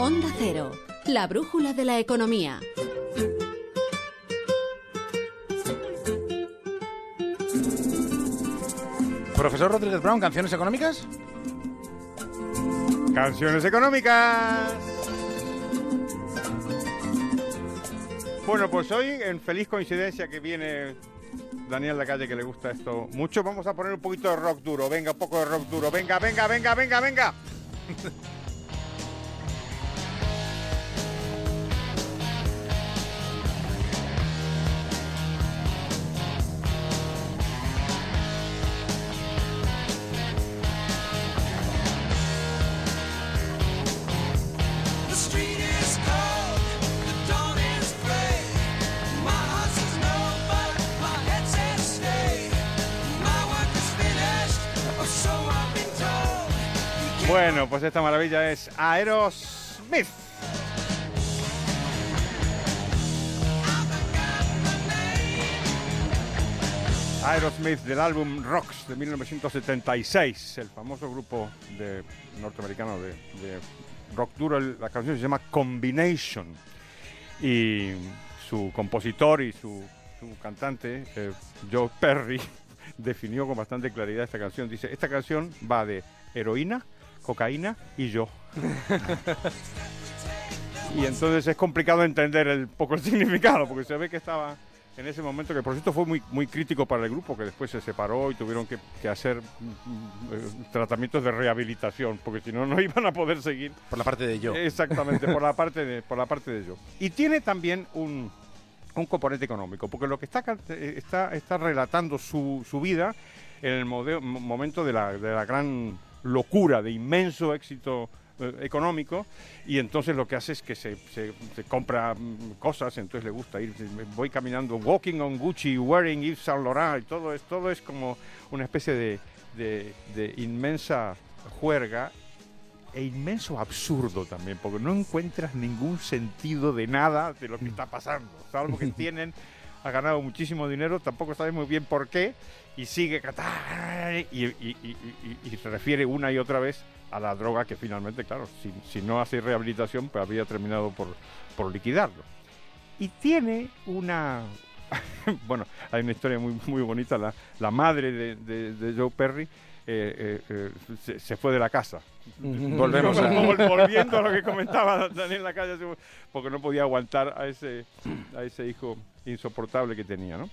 Onda Cero, la brújula de la economía. Profesor Rodríguez Brown, ¿canciones económicas? Canciones económicas. Bueno, pues hoy, en feliz coincidencia que viene Daniel Lacalle, que le gusta esto mucho, vamos a poner un poquito de rock duro. Venga, un poco de rock duro. Venga, venga, venga, venga, venga. Bueno, pues esta maravilla es Aerosmith. Aerosmith del álbum Rocks de 1976, el famoso grupo de, norteamericano de, rock duro. La canción se llama Combination y su compositor y su, su cantante, eh, Joe Perry, definió con bastante claridad esta canción. Dice, esta canción va de heroína, cocaína y yo. y entonces es complicado entender el poco el significado, porque se ve que estaba en ese momento, que por cierto fue muy, muy crítico para el grupo, que después se separó y tuvieron que, que hacer mm, mm, eh, tratamientos de rehabilitación, porque si no, no iban a poder seguir Por la parte de yo. Exactamente, por la parte de, por la parte de yo. Y tiene también un, un componente económico, porque lo que está, eh, está, está relatando su, su vida en el mode- momento de la, de la gran locura, de inmenso éxito eh, económico, y entonces lo que hace es que se, se- se compra mm, cosas, entonces le gusta ir, voy caminando, walking on Gucci, wearing Yves Saint Laurent, y todo es, todo es como una especie de, de- de inmensa juerga e inmenso absurdo también, porque no encuentras ningún sentido de nada de lo que está pasando. Salvo que tienen, ha ganado muchísimo dinero, tampoco sabes muy bien por qué, y sigue y, y- y- se refiere una y otra vez a la droga que finalmente, claro, si, si no hace rehabilitación, pues había terminado por, por liquidarlo. Y tiene una... bueno, hay una historia muy, muy bonita. La, la madre de, de- de Joe Perry eh, eh, eh, se, se fue de la casa. Volvemos a- Vol- Volviendo a lo que comentaba Daniel Lacalle, porque no podía aguantar a ese, a ese hijo insoportable que tenía. ¿no?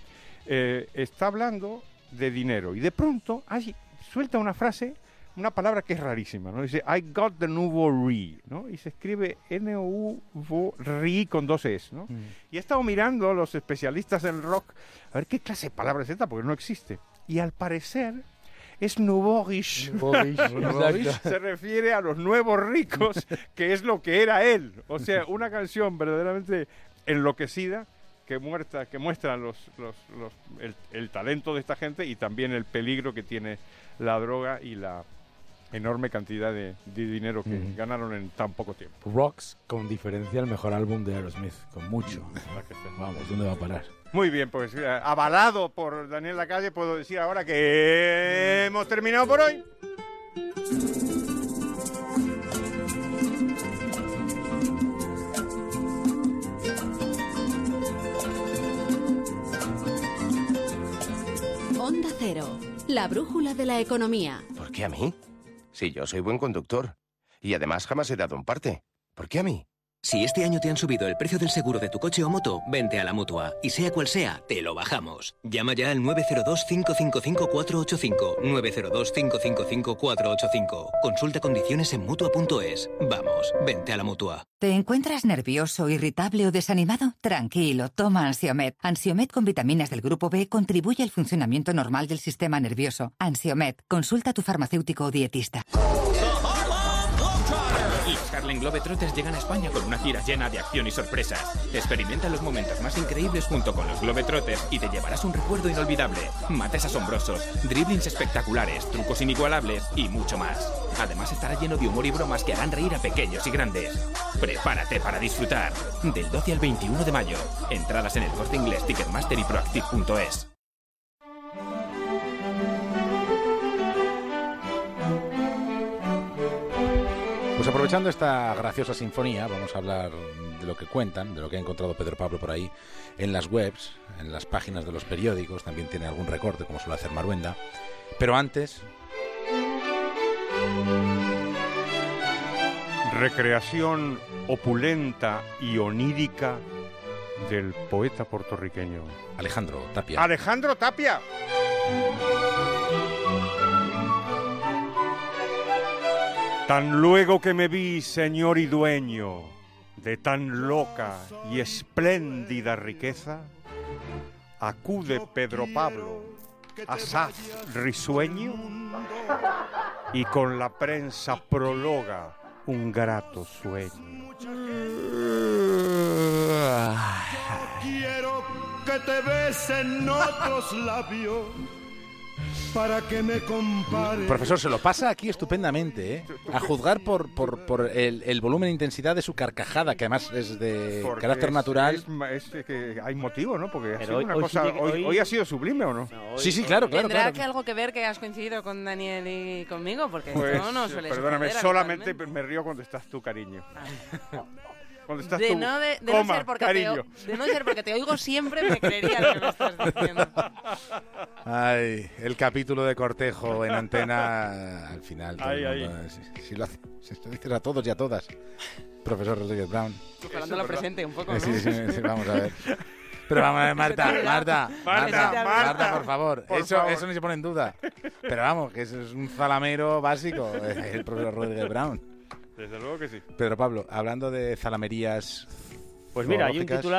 Eh, está hablando de dinero y de pronto ay, suelta una frase, una palabra que es rarísima. ¿no? Dice, I got the nouveau riz, ¿no? y se escribe N-U-V riz con dos Es. ¿no? Y he estado mirando a los especialistas en rock a ver qué clase de palabra es esta, porque no existe. Y al parecer es nouveau riche. Se refiere a los nuevos ricos, que es lo que era él. O sea, una canción verdaderamente enloquecida que, muerta, que muestra los, los- los- el, el talento de esta gente y también el peligro que tiene la droga y la enorme cantidad de, de dinero que Ujú. ganaron en tan poco tiempo. Rocks, con diferencia, el mejor álbum de Aerosmith. Con mucho. Vamos, ¿dónde va a parar? Muy bien, pues eh, avalado por Daniel Lacalle, puedo decir ahora que hemos terminado por hoy. Onda Cero, la brújula de la economía. ¿Por qué a mí? Si yo soy buen conductor. Y además jamás he dado un parte. ¿Por qué a mí? Si este año te han subido el precio del seguro de tu coche o moto, vente a la mutua. Y sea cual sea, te lo bajamos. Llama ya al 902-555-485. 902-555-485. Consulta condiciones en mutua.es. Vamos, vente a la mutua. ¿Te encuentras nervioso, irritable o desanimado? Tranquilo, toma Ansiomed. Ansiomed con vitaminas del grupo B contribuye al funcionamiento normal del sistema nervioso. Ansiomed, consulta a tu farmacéutico o dietista. Globetrotters llegan a España con una gira llena de acción y sorpresas. Experimenta los momentos más increíbles junto con los Globetrotters y te llevarás un recuerdo inolvidable. Mates asombrosos, driblings espectaculares, trucos inigualables y mucho más. Además estará lleno de humor y bromas que harán reír a pequeños y grandes. Prepárate para disfrutar. Del 12 al 21 de mayo. Entradas en el corte inglés, Ticketmaster y Proactive.es. Pues aprovechando esta graciosa sinfonía, vamos a hablar de lo que cuentan, de lo que ha encontrado Pedro Pablo por ahí en las webs, en las páginas de los periódicos, también tiene algún recorte, como suele hacer Maruenda. Pero antes, Recreación opulenta y onírica del poeta puertorriqueño. Alejandro Tapia. Alejandro Tapia. Tan luego que me vi, señor y dueño, de tan loca y espléndida riqueza, acude Pedro Pablo, asaz risueño, y con la prensa prologa un grato sueño. Quiero que te besen otros labios para que me compare. Profesor, se lo pasa aquí estupendamente, ¿eh? A juzgar por, por, por el, el volumen e intensidad de su carcajada, que además es de Porque carácter es- natural. Es, es que hay motivo, ¿no? Porque ha Pero sido hoy- una hoy cosa. sí que- hoy, hoy- hoy ha sido sublime o no? Sí, sí, claro, claro, ¿Tendrá claro. que algo que ver que has coincidido con Daniel y conmigo? Porque Pues, esto no suele perdóname, solamente me río cuando estás tú, cariño. Cuando estás De tú, no, de, de coma, no ser porque te, cariño. de no ser porque te oigo siempre, me creería lo que me estás diciendo. Ay, el capítulo de cortejo en antena al final. Ay, mundo, Si, si lo hace- si lo dices a todos y a todas. Profesor Rodríguez Brown. Ojalá lo presente un poco, ¿no? Eh, Sí, sí, sí, vamos a ver. Pero vamos a ver, Marta, Marta, Marta, Marta, Marta, por favor. por eso, favor. eso ni se pone en duda. Pero vamos, que eso es un zalamero básico, el profesor Rodríguez Brown. Desde luego que sí. Pedro Pablo, hablando de zalamerías. Pues mira, hay un titular